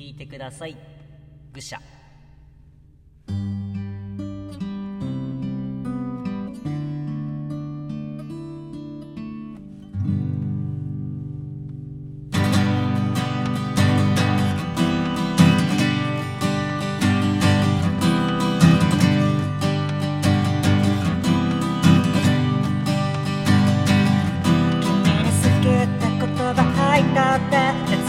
聞いてください。愚者君に好きって言葉吐いたって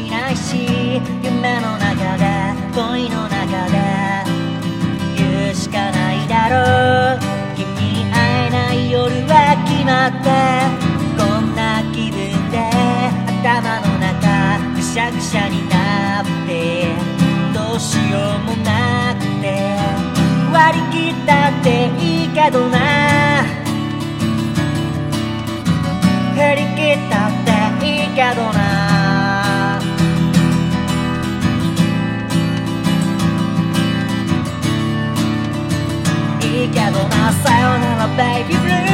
しないし夢の中で恋の中で言うしかないだろう。君に会えない夜は決まって。こんな気分で頭の中ぐしゃぐしゃになって。どうしようもなくて。割り切ったっていいけどな。よな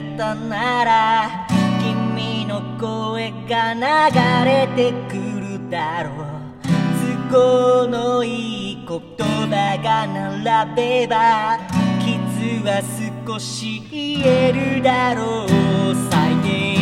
れたなら君の声が流れてくるだろう。都合のいい言葉が並べば傷は少し癒えるだろう。最低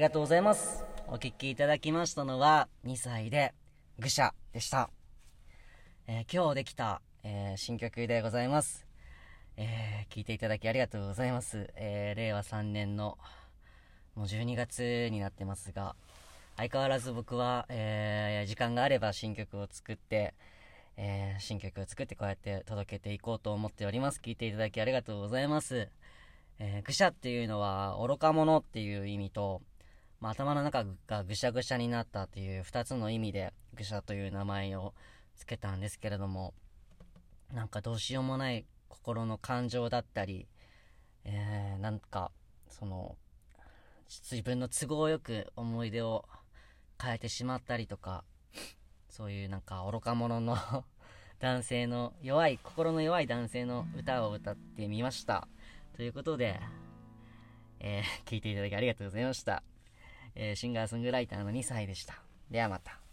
りがとうございます。お聴きいただきましたのは2歳で愚者でした、えー今日できた、えー新曲でございます。えー聞いていただきありがとうございます、えー令和3年のもう12月になってますが相変わらず僕は、えー時間があれば新曲を作って、えー新曲を作ってこうやって届けていこうと思っております。聞いていただきありがとうございます。えー愚者っていうのは愚か者っていう意味と、まあ、頭の中がぐしゃぐしゃになったっていう2つの意味で愚者という名前を付けたんですけれどもなんかどうしようもない心の感情だったり、えーなんかその自分の都合よく思い出を変えてしまったりとかそういうなんか愚か者の 男性の弱い心の弱い男性の歌を歌ってみました。ということで、えー聞いていただきありがとうございました、えーシンガーソングライターの2歳でした。ではまた。